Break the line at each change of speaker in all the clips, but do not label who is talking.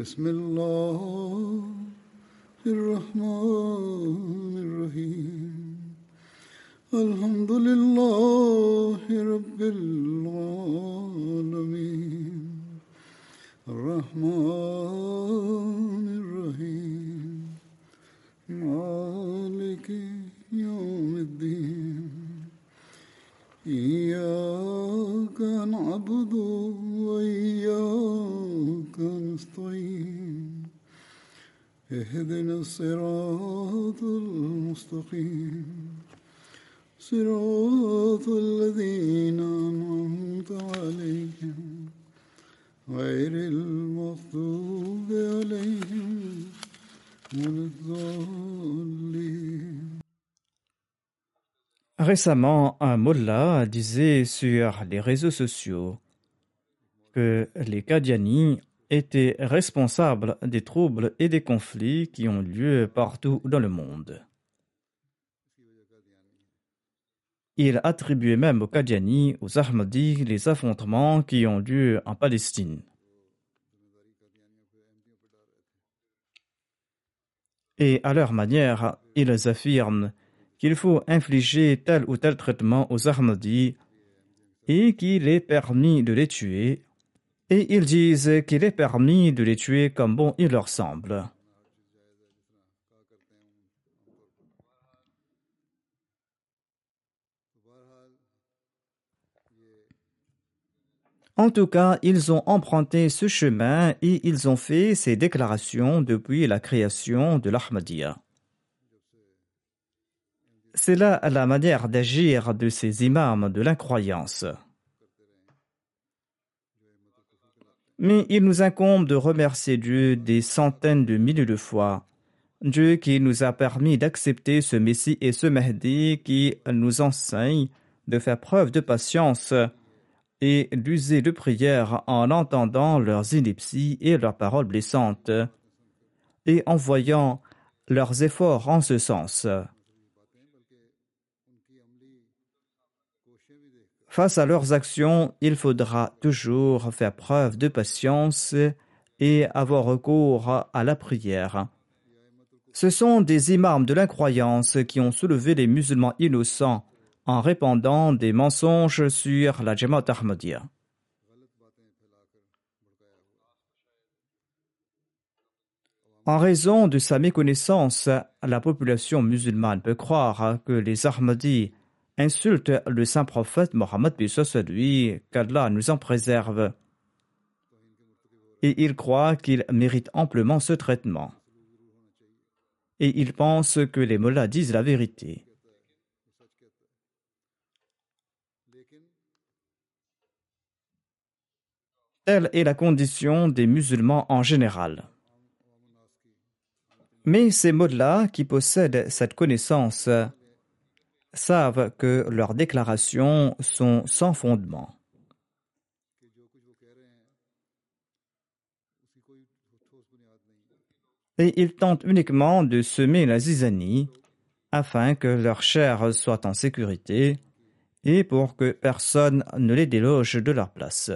بسم الله الرحمن الرحيم. الحمد لله رب العالمين. الرحمن الصراط المستقيم صراط الذين أنعمت عليهم غير المغضوب عليهم ولا الضالين
Récemment, un mullah disait sur les réseaux sociaux que les Qadianis étaient responsables des troubles et des conflits qui ont lieu partout dans le monde. Il attribuait même aux Qadianis, aux Ahmadis, les affrontements qui ont lieu en Palestine. Et à leur manière, ils affirment qu'il faut infliger tel ou tel traitement aux Ahmadis et qu'il est permis de les tuer, et ils disent qu'il est permis de les tuer comme bon il leur semble. En tout cas, ils ont emprunté ce chemin et ils ont fait ces déclarations depuis la création de l'Ahmadiyya. C'est là la manière d'agir de ces imams de l'incroyance. Mais il nous incombe de remercier Dieu des centaines de milliers de fois. Dieu qui nous a permis d'accepter ce Messie et ce Mahdi qui nous enseigne de faire preuve de patience et d'user de prière en entendant leurs inepties et leurs paroles blessantes et en voyant leurs efforts en ce sens. Face à leurs actions, il faudra toujours faire preuve de patience et avoir recours à la prière. Ce sont des imams de l'incroyance qui ont soulevé les musulmans innocents en répandant des mensonges sur la Jamaat Ahmadiyya. En raison de sa méconnaissance, la population musulmane peut croire que les Ahmadis insultent le saint prophète Mohammed lui, qu'Allah nous en préserve. Et il croit qu'il mérite amplement ce traitement. Et il pense que les mollahs disent la vérité. Telle est la condition des musulmans en général. Mais ces mots-là qui possèdent cette connaissance savent que leurs déclarations sont sans fondement. Et ils tentent uniquement de semer la zizanie afin que leur chair soit en sécurité et pour que personne ne les déloge de leur place.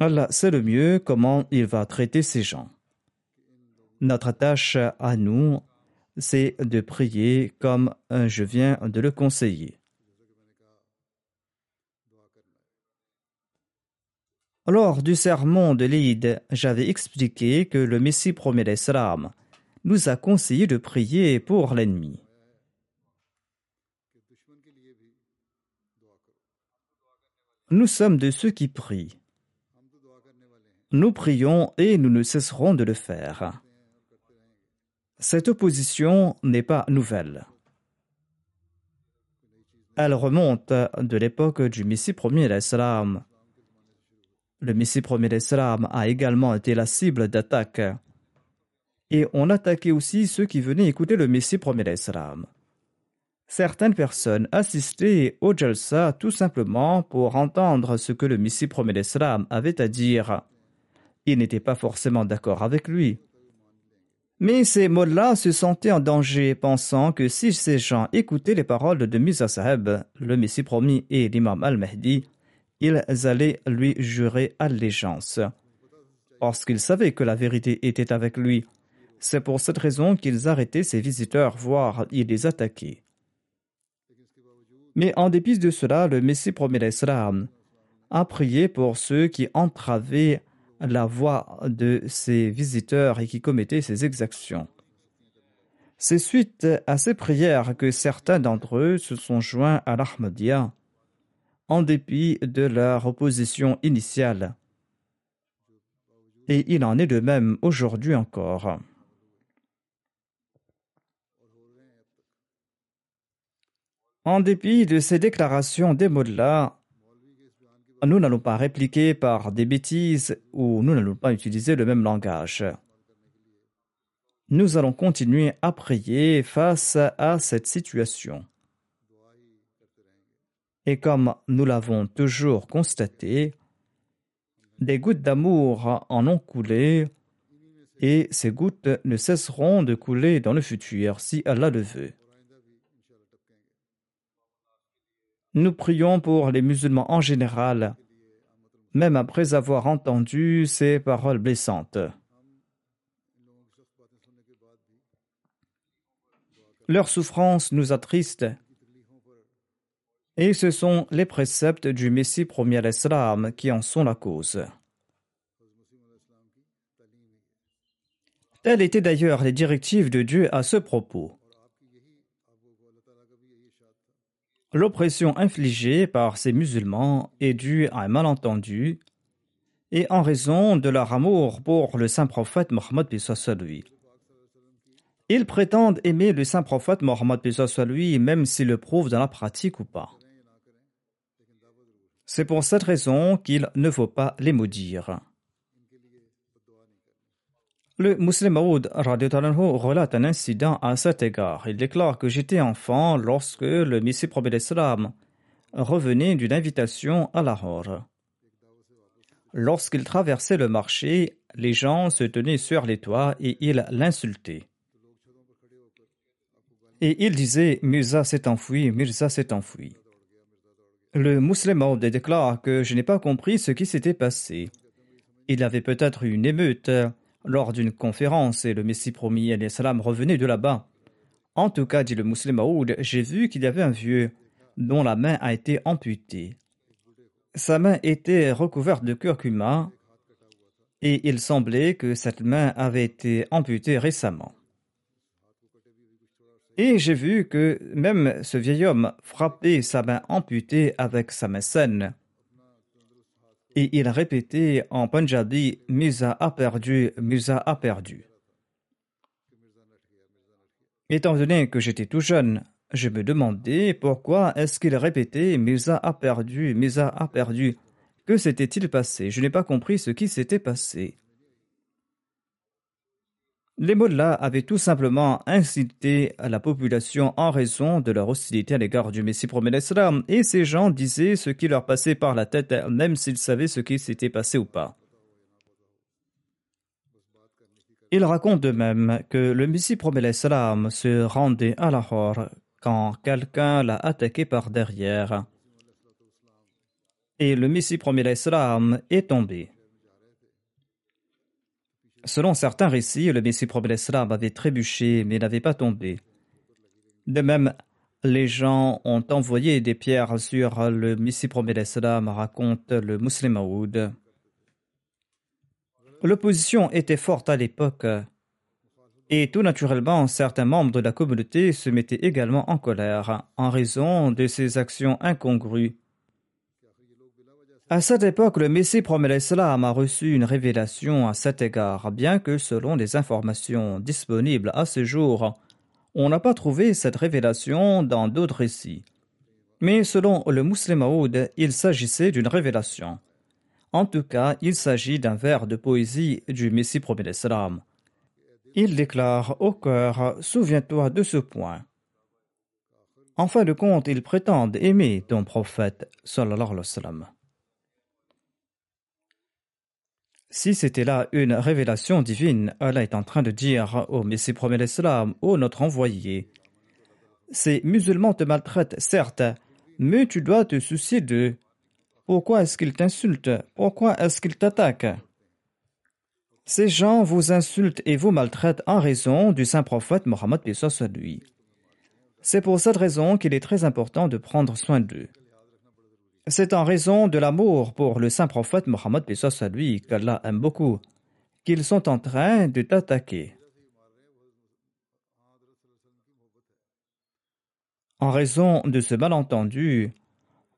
Allah sait le mieux comment il va traiter ces gens. Notre tâche à nous, c'est de prier comme je viens de le conseiller. Lors du sermon de l'Eid, j'avais expliqué que le Messie premier l'Islam nous a conseillé de prier pour l'ennemi. Nous sommes de ceux qui prient. Nous prions et nous ne cesserons de le faire. Cette opposition n'est pas nouvelle. Elle remonte de l'époque du Messie premier l'Islam. Le Messie premier l'Islam a également été la cible d'attaques Et on attaquait aussi ceux qui venaient écouter le Messie premier l'Islam. Certaines personnes assistaient au Jalsa tout simplement pour entendre ce que le Messie premier l'Islam avait à dire. Ils n'étaient pas forcément d'accord avec lui. Mais ces mots-là se sentaient en danger, pensant que si ces gens écoutaient les paroles de Misa Saheb, le Messie promis et l'imam al-Mahdi, ils allaient lui jurer allégeance. Parce qu'ils savaient que la vérité était avec lui. C'est pour cette raison qu'ils arrêtaient ses visiteurs, voire ils les attaquaient. Mais en dépit de cela, le Messie promis l'Islam a prié pour ceux qui entravaient la voix de ses visiteurs et qui commettaient ces exactions. C'est suite à ces prières que certains d'entre eux se sont joints à l'Ahmadiyya, en dépit de leur opposition initiale. Et il en est de même aujourd'hui encore. En dépit de ces déclarations des mots-là, nous n'allons pas répliquer par des bêtises ou nous n'allons pas utiliser le même langage. Nous allons continuer à prier face à cette situation. Et comme nous l'avons toujours constaté, des gouttes d'amour en ont coulé et ces gouttes ne cesseront de couler dans le futur si Allah le veut. Nous prions pour les musulmans en général, même après avoir entendu ces paroles blessantes. Leur souffrance nous attriste. Et ce sont les préceptes du Messie premier l'Islam qui en sont la cause. Telles étaient d'ailleurs les directives de Dieu à ce propos. L'oppression infligée par ces musulmans est due à un malentendu et en raison de leur amour pour le saint prophète Mohammed lui. Ils prétendent aimer le saint prophète Mohammed lui même s'ils le prouvent dans la pratique ou pas. C'est pour cette raison qu'il ne faut pas les maudire. Le Muslim Maoud relate un incident à cet égard. Il déclare que j'étais enfant lorsque le Messie prophète l'Islam revenait d'une invitation à Lahore. Lorsqu'il traversait le marché, les gens se tenaient sur les toits et ils l'insultaient. Et il disait Mirza s'est enfui, Mirza s'est enfui. Le Muslim Maoud déclare que je n'ai pas compris ce qui s'était passé. Il avait peut-être eu une émeute lors d'une conférence et le Messie promis salam revenait de là-bas. En tout cas, dit le musulman Maoud, j'ai vu qu'il y avait un vieux dont la main a été amputée. Sa main était recouverte de curcuma et il semblait que cette main avait été amputée récemment. Et j'ai vu que même ce vieil homme frappait sa main amputée avec sa main saine et il répétait en Punjabi Mirza a perdu, Mirza a perdu. Étant donné que j'étais tout jeune, je me demandais pourquoi est-ce qu'il répétait Mirza a perdu, Mirza a perdu. Que s'était-il passé? Je n'ai pas compris ce qui s'était passé. Les mots-là avaient tout simplement incité la population en raison de leur hostilité à l'égard du Messie promet et ces gens disaient ce qui leur passait par la tête, même s'ils savaient ce qui s'était passé ou pas. Ils racontent de même que le Messie promet l'Islam se rendait à Lahore quand quelqu'un l'a attaqué par derrière. Et le Messie promet l'Islam est tombé. Selon certains récits, le Messie prophète avait trébuché mais n'avait pas tombé. De même, les gens ont envoyé des pierres sur le Messie prophète raconte le Muslim Aoud. L'opposition était forte à l'époque et tout naturellement certains membres de la communauté se mettaient également en colère en raison de ces actions incongrues à cette époque, le Messie promet l'Islam a reçu une révélation à cet égard, bien que selon les informations disponibles à ce jour, on n'a pas trouvé cette révélation dans d'autres récits. Mais selon le Muslim Maoud, il s'agissait d'une révélation. En tout cas, il s'agit d'un vers de poésie du Messie promet l'Islam. Il déclare au cœur Souviens-toi de ce point. En fin de compte, ils prétendent aimer ton prophète. Si c'était là une révélation divine, Allah est en train de dire au Messie premier l'Islam, ô notre envoyé, ces musulmans te maltraitent, certes, mais tu dois te soucier d'eux. Pourquoi est-ce qu'ils t'insultent? Pourquoi est-ce qu'ils t'attaquent Ces gens vous insultent et vous maltraitent en raison du saint prophète Mohammed lui. C'est pour cette raison qu'il est très important de prendre soin d'eux. C'est en raison de l'amour pour le saint prophète Mohammed lui qu'Allah aime beaucoup qu'ils sont en train de t'attaquer. En raison de ce malentendu,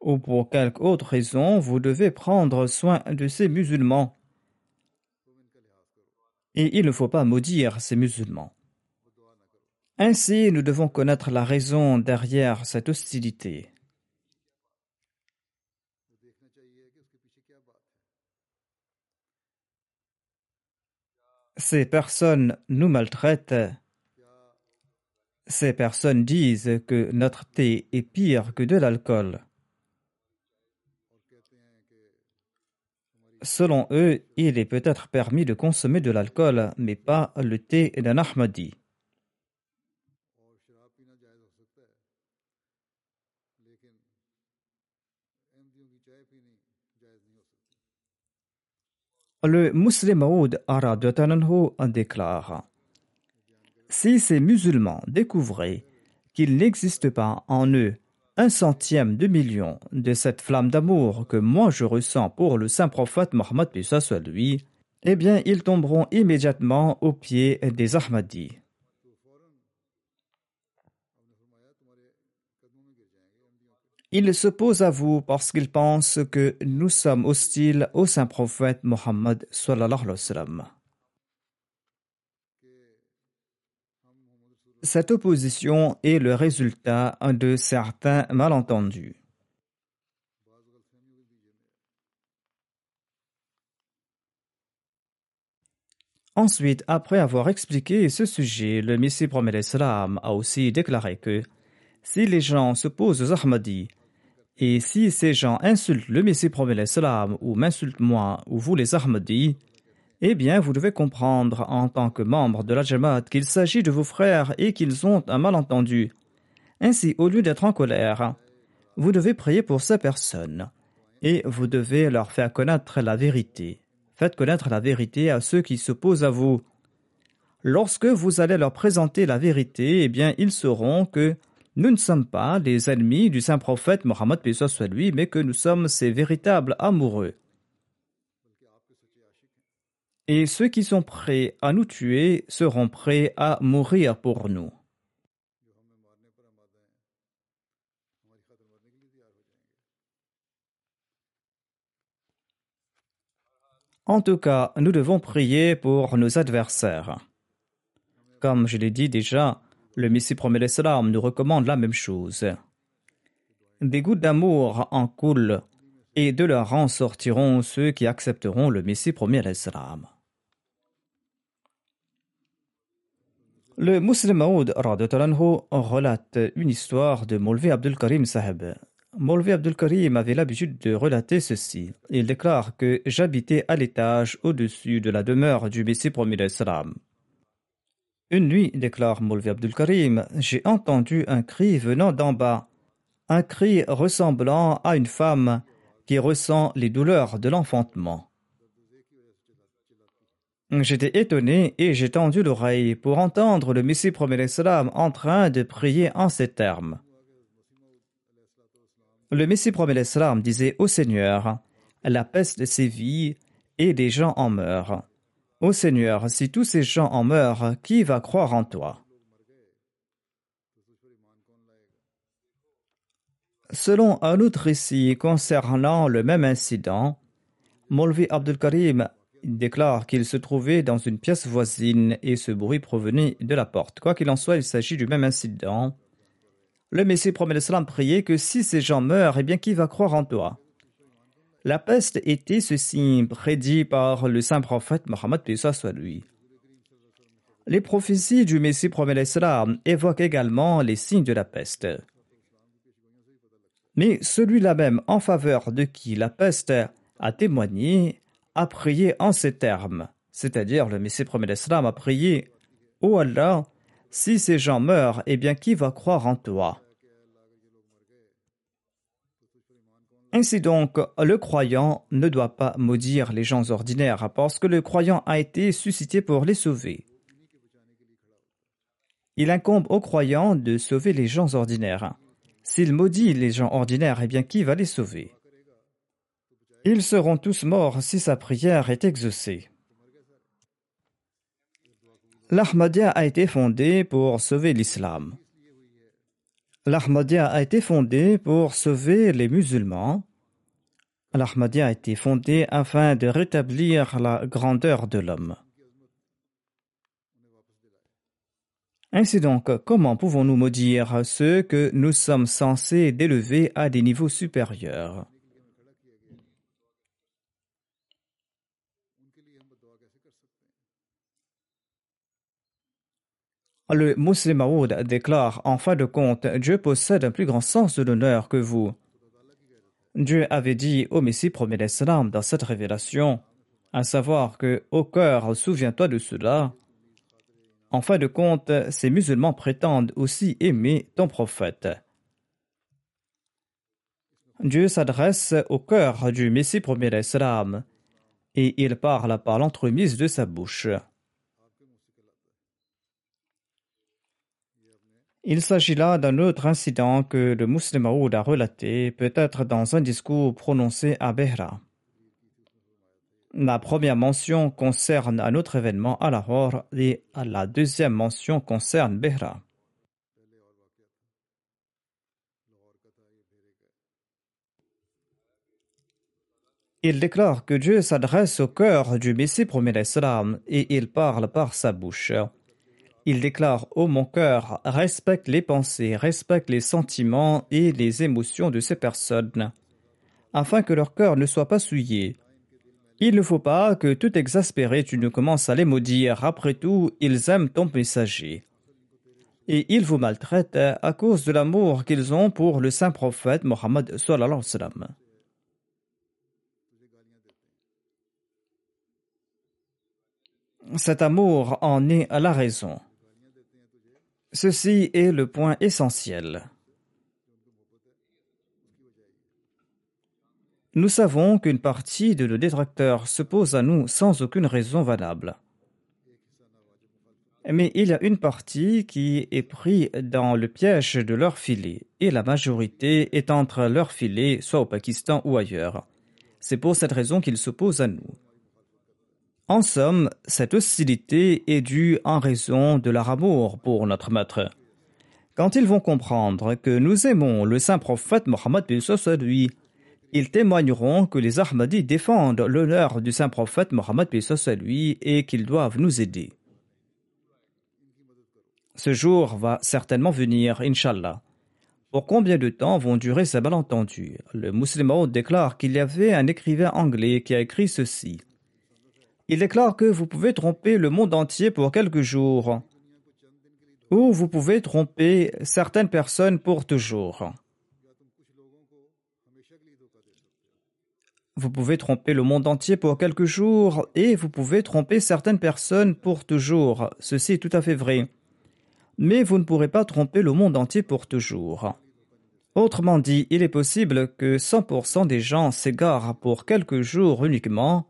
ou pour quelque autre raison, vous devez prendre soin de ces musulmans. Et il ne faut pas maudire ces musulmans. Ainsi, nous devons connaître la raison derrière cette hostilité. Ces personnes nous maltraitent ces personnes disent que notre thé est pire que de l'alcool. Selon eux, il est peut-être permis de consommer de l'alcool, mais pas le thé d'un Ahmadi. Le musulman Arad déclare si ces musulmans découvraient qu'il n'existe pas en eux un centième de million de cette flamme d'amour que moi je ressens pour le saint prophète Mohammed lui, eh bien ils tomberont immédiatement aux pieds des Ahmadis. Ils s'opposent à vous parce qu'ils pensent que nous sommes hostiles au saint prophète Mohammed. Cette opposition est le résultat de certains malentendus. Ensuite, après avoir expliqué ce sujet, le Messie promet l'Islam a aussi déclaré que si les gens s'opposent aux Ahmadis et si ces gens insultent le Messie promet l'Islam ou m'insultent moi ou vous les Ahmadis, eh bien, vous devez comprendre en tant que membre de la Jamaat qu'il s'agit de vos frères et qu'ils ont un malentendu. Ainsi, au lieu d'être en colère, vous devez prier pour ces personnes et vous devez leur faire connaître la vérité. Faites connaître la vérité à ceux qui s'opposent à vous. Lorsque vous allez leur présenter la vérité, eh bien, ils sauront que nous ne sommes pas les ennemis du saint prophète Mohammed soit lui, mais que nous sommes ses véritables amoureux et ceux qui sont prêts à nous tuer seront prêts à mourir pour nous. En tout cas, nous devons prier pour nos adversaires. Comme je l'ai dit déjà, le Messie promet l'Islam nous recommande la même chose. Des gouttes d'amour en coulent, et de leur rang sortiront ceux qui accepteront le Messie promet l'Islam. Le Muslim Maoud relate une histoire de Molvi Abdul Karim Sahib. Molvi Abdul Karim avait l'habitude de relater ceci. Il déclare que j'habitais à l'étage au-dessus de la demeure du Messie promis l'Islam. Une nuit, déclare Molvi Abdul Karim, j'ai entendu un cri venant d'en bas, un cri ressemblant à une femme qui ressent les douleurs de l'enfantement. J'étais étonné et j'ai tendu l'oreille pour entendre le Messie premier l'Islam en train de prier en ces termes. Le Messie premier l'Islam disait au Seigneur, la peste sévit et des gens en meurent. Ô Seigneur, si tous ces gens en meurent, qui va croire en toi? Selon un autre récit concernant le même incident, Molvi Abdul Karim déclare qu'il se trouvait dans une pièce voisine et ce bruit provenait de la porte. Quoi qu'il en soit, il s'agit du même incident. Le Messie promet l'Islam priait que si ces gens meurent, eh bien qui va croire en toi? La peste était ce signe prédit par le saint prophète Mohammed soit lui. Les prophéties du Messie premier l'Islam évoquent également les signes de la peste. Mais celui-là même en faveur de qui la peste a témoigné a prié en ces termes, c'est-à-dire le Messie premier l'Islam a prié Ô Allah, si ces gens meurent, eh bien qui va croire en toi? Ainsi donc, le croyant ne doit pas maudire les gens ordinaires parce que le croyant a été suscité pour les sauver. Il incombe aux croyants de sauver les gens ordinaires. S'il maudit les gens ordinaires, eh bien qui va les sauver? Ils seront tous morts si sa prière est exaucée. L'Ahmadiyya a été fondé pour sauver l'islam. L'Ahmadiyya a été fondé pour sauver les musulmans. L'Ahmadiyya a été fondé afin de rétablir la grandeur de l'homme. Ainsi donc, comment pouvons-nous maudire ceux que nous sommes censés d'élever à des niveaux supérieurs? Le Muslim déclare en fin de compte Dieu possède un plus grand sens de l'honneur que vous. Dieu avait dit au Messie premier l'Islam dans cette révélation, à savoir que au cœur, souviens-toi de cela. En fin de compte, ces musulmans prétendent aussi aimer ton prophète. Dieu s'adresse au cœur du Messie premier l'Islam et il parle par l'entremise de sa bouche. Il s'agit là d'un autre incident que le Muslim Aoud a relaté, peut-être dans un discours prononcé à Behra. La première mention concerne un autre événement à Lahore et la deuxième mention concerne Behra. Il déclare que Dieu s'adresse au cœur du Messie premier et il parle par sa bouche. Il déclare Ô mon cœur, respecte les pensées, respecte les sentiments et les émotions de ces personnes, afin que leur cœur ne soit pas souillé. Il ne faut pas que tout exaspéré tu ne commences à les maudire. Après tout, ils aiment ton messager. Et ils vous maltraitent à cause de l'amour qu'ils ont pour le saint prophète Mohammed Cet amour en est la raison. Ceci est le point essentiel. Nous savons qu'une partie de nos détracteurs se pose à nous sans aucune raison valable. Mais il y a une partie qui est prise dans le piège de leur filet, et la majorité est entre leur filet, soit au Pakistan ou ailleurs. C'est pour cette raison qu'ils s'opposent à nous. En somme, cette hostilité est due en raison de leur amour pour notre maître. Quand ils vont comprendre que nous aimons le saint prophète Mohammed lui, ils témoigneront que les Ahmadis défendent l'honneur du saint prophète Mohammed lui et qu'ils doivent nous aider. Ce jour va certainement venir, Inshallah. Pour combien de temps vont durer ces malentendus? Le musulman déclare qu'il y avait un écrivain anglais qui a écrit ceci. Il déclare que vous pouvez tromper le monde entier pour quelques jours, ou vous pouvez tromper certaines personnes pour toujours. Vous pouvez tromper le monde entier pour quelques jours et vous pouvez tromper certaines personnes pour toujours. Ceci est tout à fait vrai. Mais vous ne pourrez pas tromper le monde entier pour toujours. Autrement dit, il est possible que 100% des gens s'égarent pour quelques jours uniquement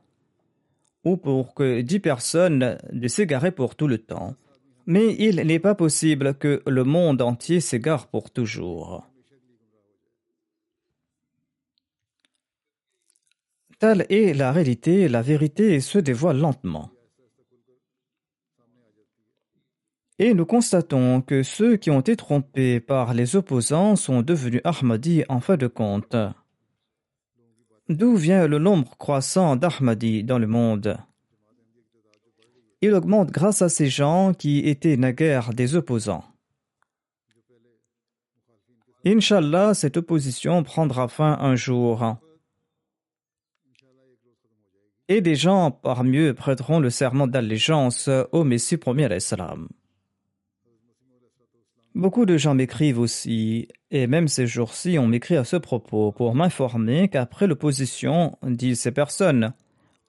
ou pour que dix personnes ne s'égarent pour tout le temps. Mais il n'est pas possible que le monde entier s'égare pour toujours. Telle est la réalité, la vérité se dévoile lentement. Et nous constatons que ceux qui ont été trompés par les opposants sont devenus Ahmadis en fin de compte. D'où vient le nombre croissant d'Ahmadis dans le monde? Il augmente grâce à ces gens qui étaient naguère des opposants. Inch'Allah, cette opposition prendra fin un jour. Et des gens parmi eux prêteront le serment d'allégeance au Messie premier l'Islam. Beaucoup de gens m'écrivent aussi, et même ces jours-ci, on m'écrit à ce propos pour m'informer qu'après l'opposition, disent ces personnes,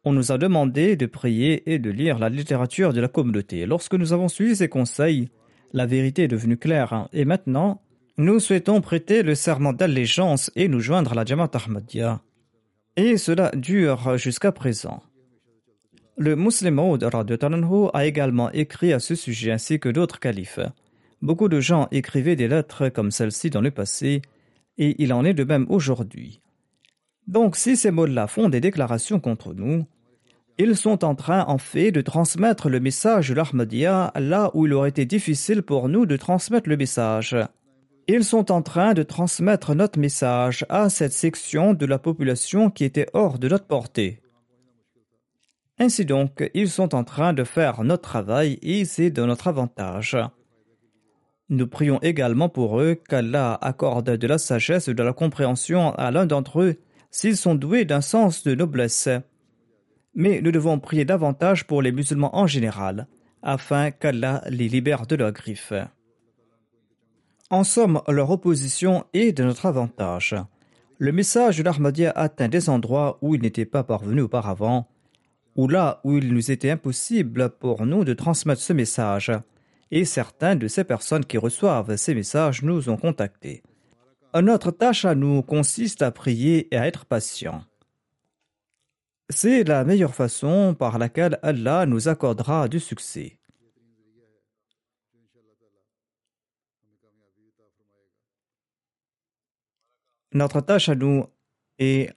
on nous a demandé de prier et de lire la littérature de la communauté. Lorsque nous avons suivi ces conseils, la vérité est devenue claire, et maintenant, nous souhaitons prêter le serment d'allégeance et nous joindre à la Jamaat Ahmadiyya. Et cela dure jusqu'à présent. Le musulman a également écrit à ce sujet ainsi que d'autres califes. Beaucoup de gens écrivaient des lettres comme celle-ci dans le passé, et il en est de même aujourd'hui. Donc si ces mots-là font des déclarations contre nous, ils sont en train en fait de transmettre le message de l'Ahmadiyya là où il aurait été difficile pour nous de transmettre le message. Ils sont en train de transmettre notre message à cette section de la population qui était hors de notre portée. Ainsi donc, ils sont en train de faire notre travail et c'est de notre avantage. Nous prions également pour eux qu'Allah accorde de la sagesse et de la compréhension à l'un d'entre eux s'ils sont doués d'un sens de noblesse. Mais nous devons prier davantage pour les musulmans en général, afin qu'Allah les libère de leurs griffes. En somme, leur opposition est de notre avantage. Le message de l'Ahmadiyya atteint des endroits où il n'était pas parvenu auparavant, ou là où il nous était impossible pour nous de transmettre ce message et certains de ces personnes qui reçoivent ces messages nous ont contactés. Notre tâche à nous consiste à prier et à être patient. C'est la meilleure façon par laquelle Allah nous accordera du succès. Notre tâche à nous est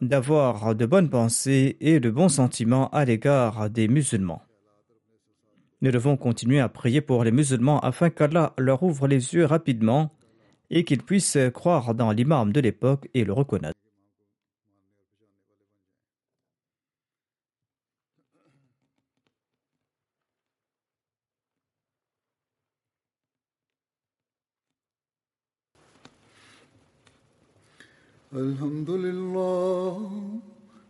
d'avoir de bonnes pensées et de bons sentiments à l'égard des musulmans. Nous devons continuer à prier pour les musulmans afin qu'Allah leur ouvre les yeux rapidement et qu'ils puissent croire dans l'imam de l'époque et le reconnaître.
الحمد لله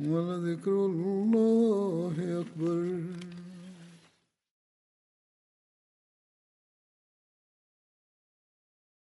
ولذكر الله أكبر